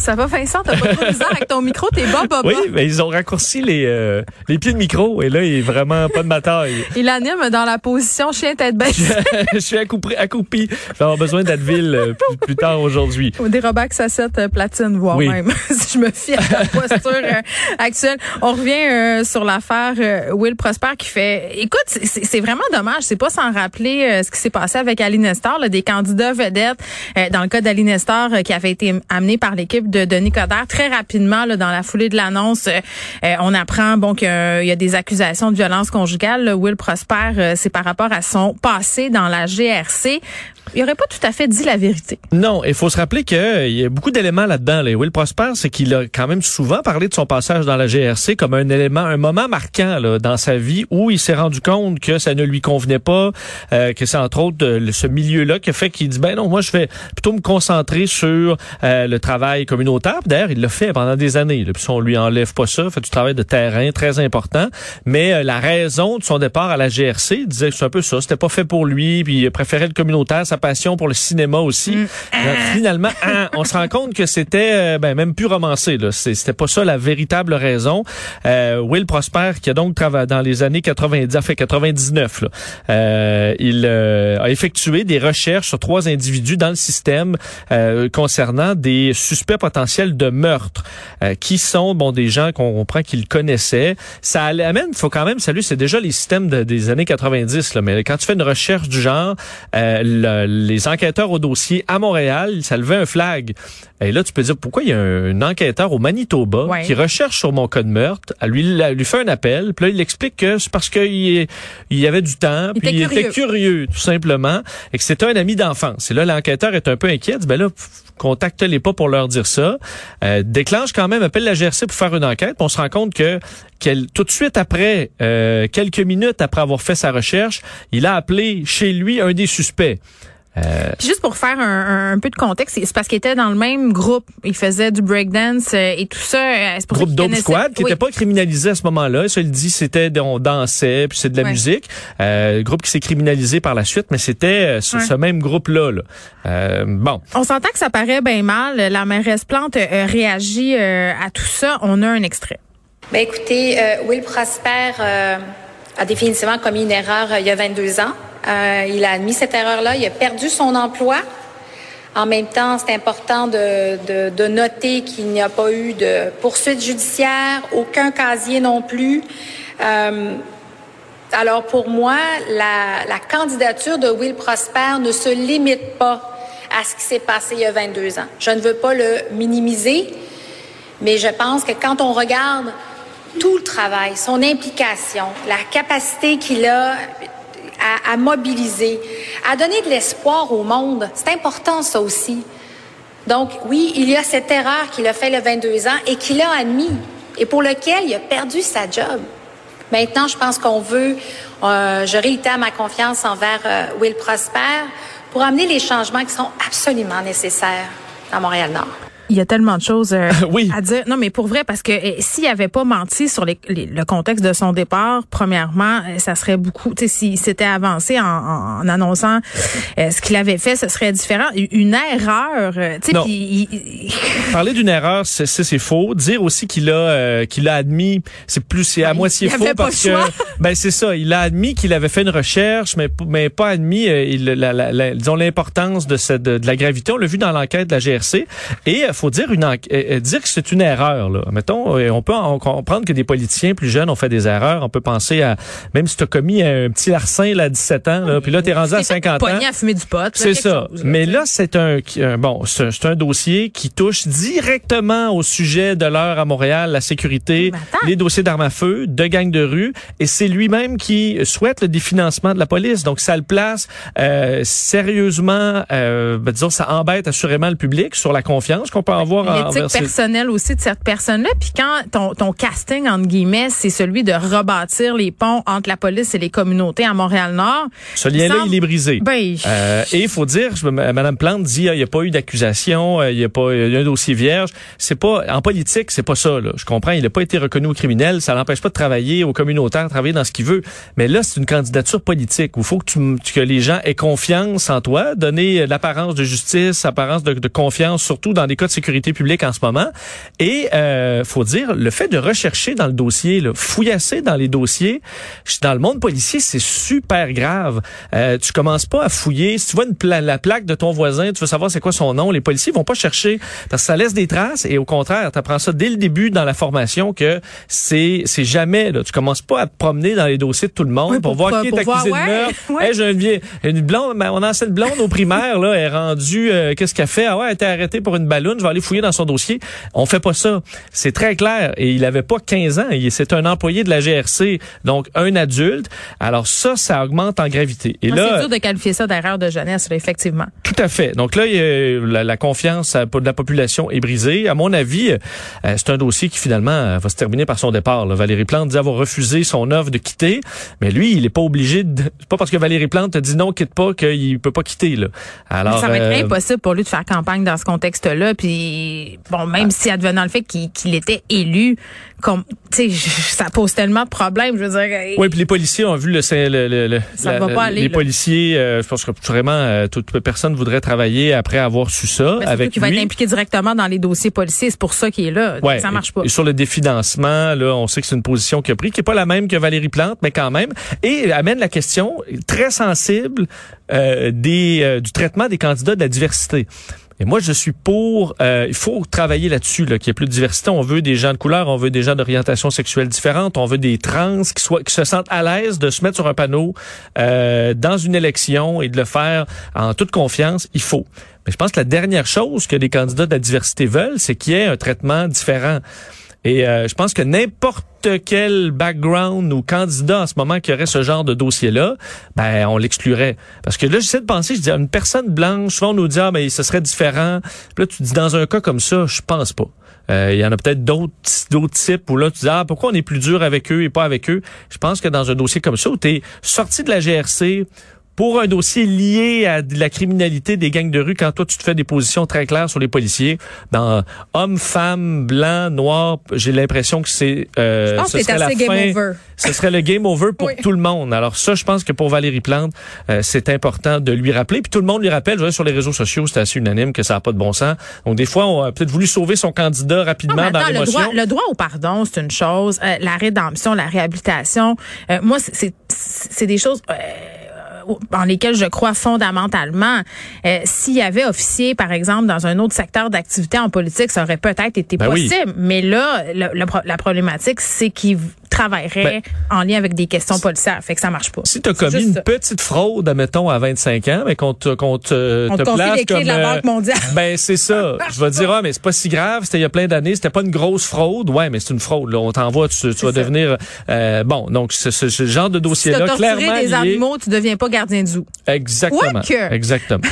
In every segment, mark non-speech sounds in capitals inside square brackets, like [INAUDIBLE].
Ça va, Vincent? T'as pas trop bizarre avec ton micro? T'es bas, bas. Oui, mais ils ont raccourci les, euh, les pieds de micro et là, il est vraiment pas de ma taille. [LAUGHS] Il anime dans la position chien tête baissée. je suis accoupi. accoupi. Je vais avoir besoin d'Advil euh, plus, plus tard aujourd'hui. Ou des Robax à 7 platine, voire Oui. même. [LAUGHS] si je me fie à la posture euh, actuelle. On revient euh, sur l'affaire euh, Will Prosper qui fait... Écoute, c'est- vraiment dommage. C'est pas sans rappeler euh, ce qui s'est passé avec Aline Nestor, là, des candidats vedettes. euh, dans le cas d'Aline Nestor, euh, qui avait été amené par l'équipe de Denis Coderre. Très rapidement, là, dans la foulée de l'annonce, euh, euh, on apprend bon qu'il y y a des accusations de violence conjugale. Là, Will Prosper, euh, c'est par rapport à son passé dans la GRC. Il aurait pas tout à fait dit la vérité. Non, il faut se rappeler qu'il y a beaucoup d'éléments là-dedans. Là. Will Prosper, c'est qu'il a quand même souvent parlé de son passage dans la GRC comme un élément, un moment marquant là, dans sa vie où il s'est rendu compte que ça ne lui convenait pas, euh, que c'est entre autres euh, ce milieu-là qui a fait qu'il dit ben non, moi je vais plutôt me concentrer sur euh, le travail communautaire. D'ailleurs, il l'a fait pendant des années. Là. Puis on lui enlève pas ça, fait du travail de terrain très important. Mais euh, la raison de son départ à la GRC, il disait que c'est un peu ça, c'était pas fait pour lui, puis il préférait le communautaire, sa passion pour le cinéma aussi. Donc, finalement, hein, on se rend compte que c'était euh, ben, même plus romancé. Là. C'était pas ça la véritable raison. Euh, Will Prosper, qui a donc travaillé dans les années 90, enfin 99, là, euh, il euh, a effectué des recherches sur trois individus dans le système euh, concernant des suspects potentiels de meurtre, euh, qui sont bon des gens qu'on comprend qu'il connaissait. Ça amène, faut quand même saluer, c'est déjà les systèmes de- des années 90, là, mais quand tu fais une recherche du genre, euh, le- les enquêteurs au dossier à Montréal, ça levait un flag. Et là, tu peux dire pourquoi il y a un, enquêteur au Manitoba Ouais. qui recherche sur mon cas de meurtre, à lui, lui fait un appel, puis là, il explique que c'est parce qu'il il y avait du temps, Il puis était il était curieux. tout simplement, et que c'était un ami d'enfance. Et là, l'enquêteur est un peu inquiet, dit, ben là, contacte-les pas pour leur dire ça. Euh, déclenche quand même, appelle la GRC pour faire une enquête, puis on se rend compte que qu'elle, tout de suite après, euh, quelques minutes après avoir fait sa recherche, il a appelé chez lui un des suspects. Euh, Puis juste pour faire un, un peu de contexte, c'est parce qu'il était dans le même groupe. Il faisait du breakdance euh, et tout ça. euh, pour groupe Dope connaissait- Squad qui Oui. n'était pas criminalisé à ce moment-là. Ça, il dit c'était on dansait puis c'est de la Ouais. musique. Euh, groupe qui s'est criminalisé par la suite, mais c'était euh, ce, Ouais. ce même groupe-là. Là. Euh, bon, On s'entend que ça paraît bien mal. La mairesse Plante euh, réagit euh, à tout ça. On a un extrait. Ben écoutez, euh, Will Prosper euh, a définitivement commis une erreur euh, il y a 22 ans. Euh, il a admis cette erreur-là. Il a perdu son emploi. En même temps, c'est important de, de, noter qu'il n'y a pas eu de poursuite judiciaire, aucun casier non plus. Euh, alors pour moi, la, la candidature de Will Prosper ne se limite pas à ce qui s'est passé il y a 22 ans. Je ne veux pas le minimiser, mais je pense que quand on regarde tout le travail, son implication, la capacité qu'il a à, mobiliser, à donner de l'espoir au monde, c'est important ça aussi. Donc oui, il y a cette erreur qu'il a fait le 22 ans et qu'il a admis et pour lequel il a perdu sa job. Maintenant, je pense qu'on veut, euh, je réitère ma confiance envers euh, Will Prosper pour amener les changements qui sont absolument nécessaires à Montréal-Nord. Il y a tellement de choses euh, [LAUGHS] Oui. à dire. Non, mais pour vrai, parce que euh, s'il avait pas menti sur les- les- le contexte de son départ, premièrement, euh, ça serait beaucoup. Tu sais, s'il s'était avancé en, en- en annonçant ce qu'il avait fait, ce serait différent. Une erreur. Tu sais, il- il- parler d'une erreur, c'est c'est faux. Dire aussi qu'il a euh, qu'il a admis, c'est plus c'est à Ben, moitié il faux parce que [LAUGHS] ben c'est ça. Il a admis qu'il avait fait une recherche, mais mais pas admis euh, il, la, la, la- disons l'importance de, cette- de de la gravité. On l'a vu dans l'enquête de la GRC. Et faut dire une euh, euh, dire que c'est une erreur. Là. Mettons, euh, on peut en comprendre que des politiciens plus jeunes ont fait des erreurs. On peut penser à même si tu as commis un petit larcin là, à 17 ans, là, puis là t'es rendu à il s'est fait 50 ans. à fumer du pot. C'est ça. chose, Mais là, c'est un, bon, c'est un, dossier qui touche directement au sujet de l'heure à Montréal, la sécurité, les dossiers d'armes à feu, de gangs de rue, et c'est lui-même qui souhaite le définancement de la police. Donc, ça le place euh, sérieusement, euh, ben, disons, ça embête assurément le public sur la confiance qu'on peut peut avoir L'éthique personnelle aussi de cette personne-là. Puis quand ton, ton casting, entre guillemets, c'est celui de rebâtir les ponts entre la police et les communautés à Montréal-Nord. Ce lien-là, il est brisé. Ben, euh, et il faut dire, Mme Plante dit, il n'y a pas eu d'accusation, il y a pas il y a un dossier vierge. C'est pas en politique, c'est pas ça. Là. Je comprends, il n'a pas été reconnu au criminel, ça l'empêche pas de travailler au communautaire, travailler dans ce qu'il veut. Mais là, c'est une candidature politique où il faut que, tu, que les gens aient confiance en toi, donner l'apparence de justice, apparence de, de, confiance, surtout dans des cas de sécurité publique en ce moment. Et euh, faut dire, le fait de rechercher dans le dossier, là, fouillasser dans les dossiers, dans le monde policier, c'est super grave. Euh, tu commences pas à fouiller. Si tu vois une la plaque de ton voisin, tu veux savoir c'est quoi son nom, les policiers vont pas chercher parce que ça laisse des traces. Et au contraire, tu apprends ça dès le début dans la formation que c'est c'est jamais là. Tu commences pas à te promener dans les dossiers de tout le monde pour, voir qui est accusé de meurtre. Ouais. j'ai une une blonde, mon ancienne blonde au primaire là est rendue. Euh, qu'est-ce qu'elle fait? Ah ouais, elle a été arrêtée pour une balloune. Je vais aller fouiller dans son dossier. On fait pas ça. C'est très clair. Et il avait pas 15 ans. C'est un employé de la GRC, donc un adulte. Alors ça, ça augmente en gravité. Et ah, là, c'est dur de qualifier ça d'erreur de jeunesse, là, effectivement. Tout à fait. Donc là, la, la, confiance de la population est brisée. À mon avis, euh, c'est un dossier qui finalement euh, va se terminer par son départ. Valérie Plante dit avoir refusé son offre de quitter, mais lui, il est pas obligé de. pas parce que Valérie Plante a dit non, quitte pas qu'il peut pas quitter. Là. Alors, ça va être euh, impossible pour lui de faire campagne dans ce contexte-là. Puis bon, même ah. si advenant le fait qu'il était élu, comme tu sais, ça pose tellement de problèmes. Je veux dire. Oui, puis les policiers ont vu le, le, le, ça va pas aller, les policiers. je pense que vraiment toute personne voudrait travailler après avoir su ça mais avec qui va être impliqué directement dans les dossiers policiers. C'est pour ça qu'il est là. Ouais, ça marche pas. Et, sur le définancement, là, on sait que c'est une position qu'il a pris, qui est pas la même que Valérie Plante, mais quand même. Et amène la question très sensible euh, des, euh, du traitement des candidats de la diversité. Et moi, je suis pour. Euh, il faut travailler là-dessus, là, qu'il y ait plus de diversité. On veut des gens de couleur, on veut des gens d'orientation sexuelle différente, on veut des trans qui soient, qui se sentent à l'aise de se mettre sur un panneau euh, dans une élection et de le faire en toute confiance. Il faut. Mais je pense que la dernière chose que les candidats de la diversité veulent, c'est qu'il y ait un traitement différent. Et euh, je pense que n'importe quel background ou candidat en ce moment qui aurait ce genre de dossier-là, ben on l'exclurait. Parce que là, j'essaie de penser, je dis, une personne blanche, souvent on nous dit, ah, mais ce serait différent. Puis là, tu dis, dans un cas comme ça, je pense pas. Euh, il y en a peut-être d'autres d'autres types où là, tu dis, ah, pourquoi on est plus dur avec eux et pas avec eux? Je pense que dans un dossier comme ça, où tu sorti de la GRC, pour un dossier lié à de la criminalité des gangs de rue, quand toi tu te fais des positions très claires sur les policiers, dans hommes, femmes, blancs, noirs, j'ai l'impression que c'est euh, ce serait la fin, ce serait le game over pour tout le monde. Alors ça, je pense que pour Valérie Plante, euh, c'est important de lui rappeler. Puis tout le monde lui rappelle, je vois sur les réseaux sociaux, c'est assez unanime que ça n'a pas de bon sens. Donc des fois, on a peut-être voulu sauver son candidat rapidement dans l'émotion. Le droit, le droit au pardon, c'est une chose. Euh, la rédemption, la réhabilitation, euh, moi, c'est des choses en lesquels je crois fondamentalement. Euh, S'il y avait officier, par exemple, dans un autre secteur d'activité en politique, ça aurait peut-être été ben possible. Mais là, la problématique, c'est qu'il travaillerait ben, en lien avec des questions policières. Fait que ça marche pas. Si tu as commis une petite fraude, admettons, à 25 ans, mais qu'on te, qu'on te, On te, te place les clés de la Banque mondiale. Ben, c'est ça. [LAUGHS] Je vais dire, ah, mais c'est pas si grave. C'était il y a plein d'années. C'était pas une grosse fraude. Ouais, mais c'est une fraude. Là. On t'envoie, tu, tu vas devenir, euh, bon, donc, ce, ce, genre de dossier-là, si clairement. des animaux, tu deviens pas gardien de zoo. Exactement. [LAUGHS] Exactement.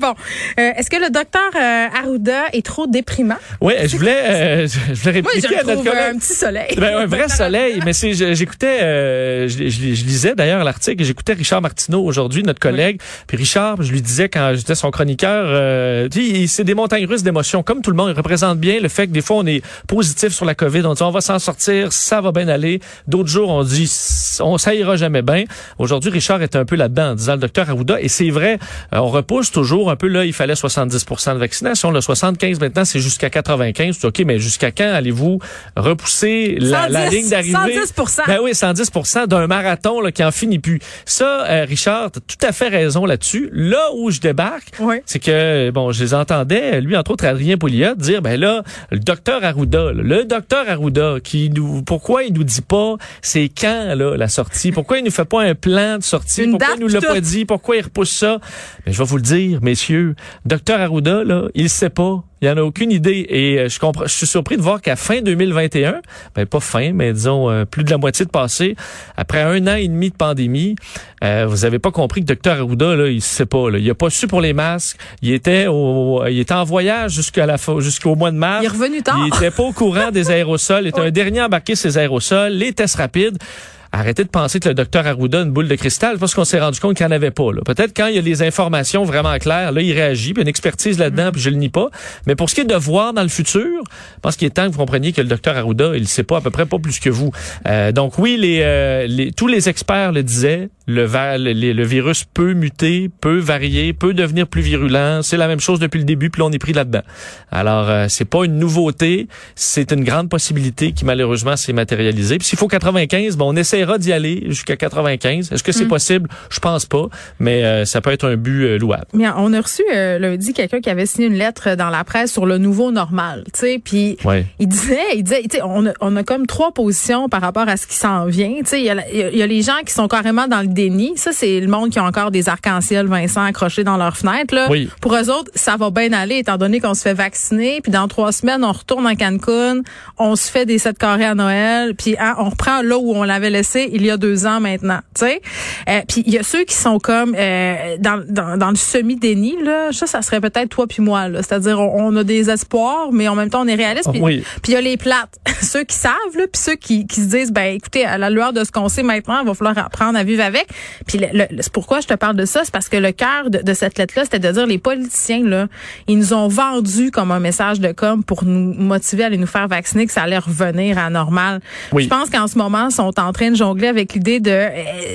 bon. Euh, est-ce que le docteur euh, Arruda est trop déprimant? Oui, je voulais, euh, [LAUGHS] je voulais répliquer Moi, je à notre collègue. un petit soleil. Ben, un vrai soleil mais c'est j'écoutais, euh, je, lisais d'ailleurs l'article, j'écoutais Richard Martineau aujourd'hui, notre collègue. Puis Richard, je lui disais quand j'étais son chroniqueur, euh, c'est des montagnes russes d'émotions. Comme tout le monde, il représente bien le fait que des fois on est positif sur la COVID, on dit on va s'en sortir, ça va bien aller. D'autres jours on dit on ça ira jamais bien. Aujourd'hui, Richard est un peu là-dedans, en disant le docteur Arruda. Et c'est vrai, euh, on repousse toujours un peu là. Il fallait 70% de vaccination, le 75 maintenant c'est jusqu'à 95. Ok, mais jusqu'à quand allez-vous repousser la, la ligne d'arrivée? 110 Ben oui, 110% d'un marathon là, qui en finit plus. Ça, euh, Richard, t'as tout à fait raison là-dessus. Là où je débarque, c'est que, bon, je les entendais, lui, entre autres, Adrien Pouliot, dire, ben là, le docteur Arruda, le docteur Arruda, qui nous, pourquoi il nous dit pas c'est quand, là, la sortie? Pourquoi il nous fait pas un plan de sortie? pourquoi il nous l'a pas dit? Pourquoi il repousse ça? Mais je vais vous le dire, messieurs, docteur Arruda, là, il sait pas Il y en a aucune idée. Et euh, je comprends, je suis surpris de voir qu'à fin 2021, ben pas fin, mais disons euh, plus de la moitié de passé, après un an et demi de pandémie, euh, vous avez pas compris que Dr Arruda, là, il sait pas. Là, il a pas su pour les masques. Il était au, il était en voyage jusqu'à la jusqu'au mois de mars. Il est revenu tard. Il était pas au courant des [LAUGHS] aérosols. Il était un dernier embarqué ces aérosols, les tests rapides. Arrêtez de penser que le docteur Arruda a une boule de cristal parce qu'on s'est rendu compte qu'il n'y en avait pas. Peut-être quand il y a les informations vraiment claires, là, il réagit, puis une expertise là-dedans, puis je le nie pas. Mais pour ce qui est de voir dans le futur, je pense qu'il est temps que vous compreniez que le docteur Arruda, il ne sait pas à peu près pas plus que vous. Euh, donc oui, les, euh, les, tous les experts le disaient, le, le, le, virus peut muter, peut varier, peut devenir plus virulent. C'est la même chose depuis le début, puis là, on est pris là-dedans. Alors, euh, c'est pas une nouveauté, c'est une grande possibilité qui malheureusement s'est matérialisée. Puis s'il faut 95, bon, on essaiera d'y aller jusqu'à 95. Est-ce que c'est mm. possible? Je pense pas, mais euh, ça peut être un but euh, louable. On a reçu euh, lundi quelqu'un qui avait signé une lettre dans la presse sur le nouveau normal, tu sais, puis il disait, il disait, on a, on a comme trois positions par rapport à ce qui s'en vient, tu sais, il y a, y a les gens qui sont carrément dans le ça, c'est le monde qui a encore des arcs-en-ciel Vincent accrochés dans leurs fenêtres. Là. Pour eux autres, ça va bien aller, étant donné qu'on se fait vacciner, puis dans trois semaines, on retourne à Cancun, on se fait des sept carrés à Noël, puis hein, on reprend là où on l'avait laissé il y a deux ans maintenant. Tu sais, euh, puis il y a ceux qui sont comme euh, dans, dans, dans, le semi-déni. Là, ça, ça serait peut-être toi puis moi. C'est-à-dire, on, a des espoirs, mais en même temps, on est réaliste. Puis il y a les plates, [LAUGHS] ceux qui savent, là, puis ceux qui, qui se disent, ben écoutez, à la lueur de ce qu'on sait maintenant, il va falloir apprendre à vivre avec. Puis le, c'est pourquoi je te parle de ça, c'est parce que le cœur de, cette lettre-là, c'était de dire les politiciens là, ils nous ont vendu comme un message de com pour nous motiver à aller nous faire vacciner que ça allait revenir à normal. Je pense qu'en ce moment, ils sont en train de jongler avec l'idée de euh,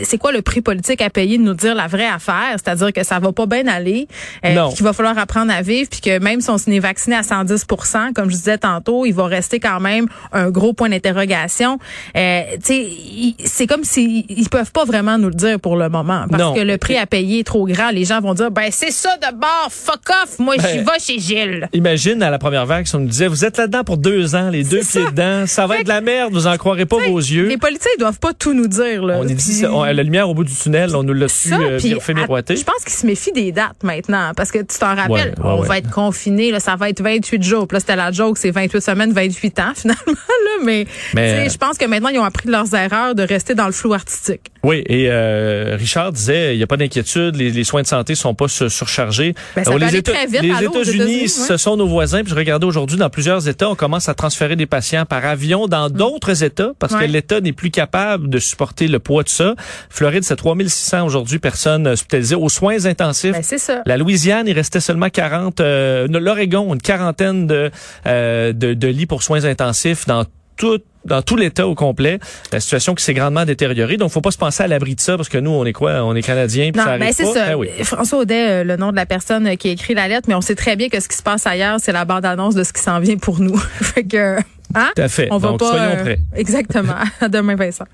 c'est quoi le prix politique à payer de nous dire la vraie affaire, c'est-à-dire que ça va pas bien aller, euh, qu'il va falloir apprendre à vivre, puis que même si on s'est vacciné à 110% comme je disais tantôt, il va rester quand même un gros point d'interrogation. Euh, c'est comme s'ils ils peuvent pas vraiment nous le dire pour le moment. Parce que le prix à payer est trop grand. Les gens vont dire, ben c'est ça de bord, fuck off, moi je ben, vais chez Gilles. Imagine à la première vague, si on nous disait, vous êtes là-dedans pour deux ans, les deux pieds dedans, ça va être de la merde, vous en croirez pas vos yeux. Les politiciens ils doivent pas tout nous dire. Là. On est dit, la lumière au bout du tunnel, on nous l'a su euh, fait miroiter. Je pense qu'ils se méfient des dates maintenant, parce que tu t'en rappelles, on va être confiné, là, ça va être 28 jours. Puis là, c'était la joke, c'est 28 semaines, 28 ans [LAUGHS] finalement. Là, mais, mais je pense que maintenant, ils ont appris de leurs erreurs de rester dans le flou artistique. Oui, et euh, Richard disait, il n'y a pas d'inquiétude, les, les, soins de santé sont pas surchargés. Ben, ça les, Éta très vite, les États-Unis, ce sont nos voisins. Puis je regardais aujourd'hui, dans plusieurs États, on commence à transférer des patients par avion dans mm. d'autres États parce que l'État n'est plus capable de supporter le poids de ça. Floride, c'est 3600 aujourd'hui personnes hospitalisées aux soins intensifs. Ben, c'est ça. La Louisiane, il restait seulement 40. Euh, L'Oregon, une quarantaine de, euh, de, de lits pour soins intensifs dans tout dans tout l'État au complet, la situation qui s'est grandement détériorée. Donc, faut pas se penser à l'abri de ça parce que nous, on est quoi? On est Canadiens. Non, ça ben c'est ça. Ben François Audet, euh, le nom de la personne euh, qui a écrit la lettre, mais on sait très bien que ce qui se passe ailleurs, c'est la bande-annonce de ce qui s'en vient pour nous. [LAUGHS] fait que, hein? Tout à fait. On va pas, soyons euh, exactement. à demain, Vincent.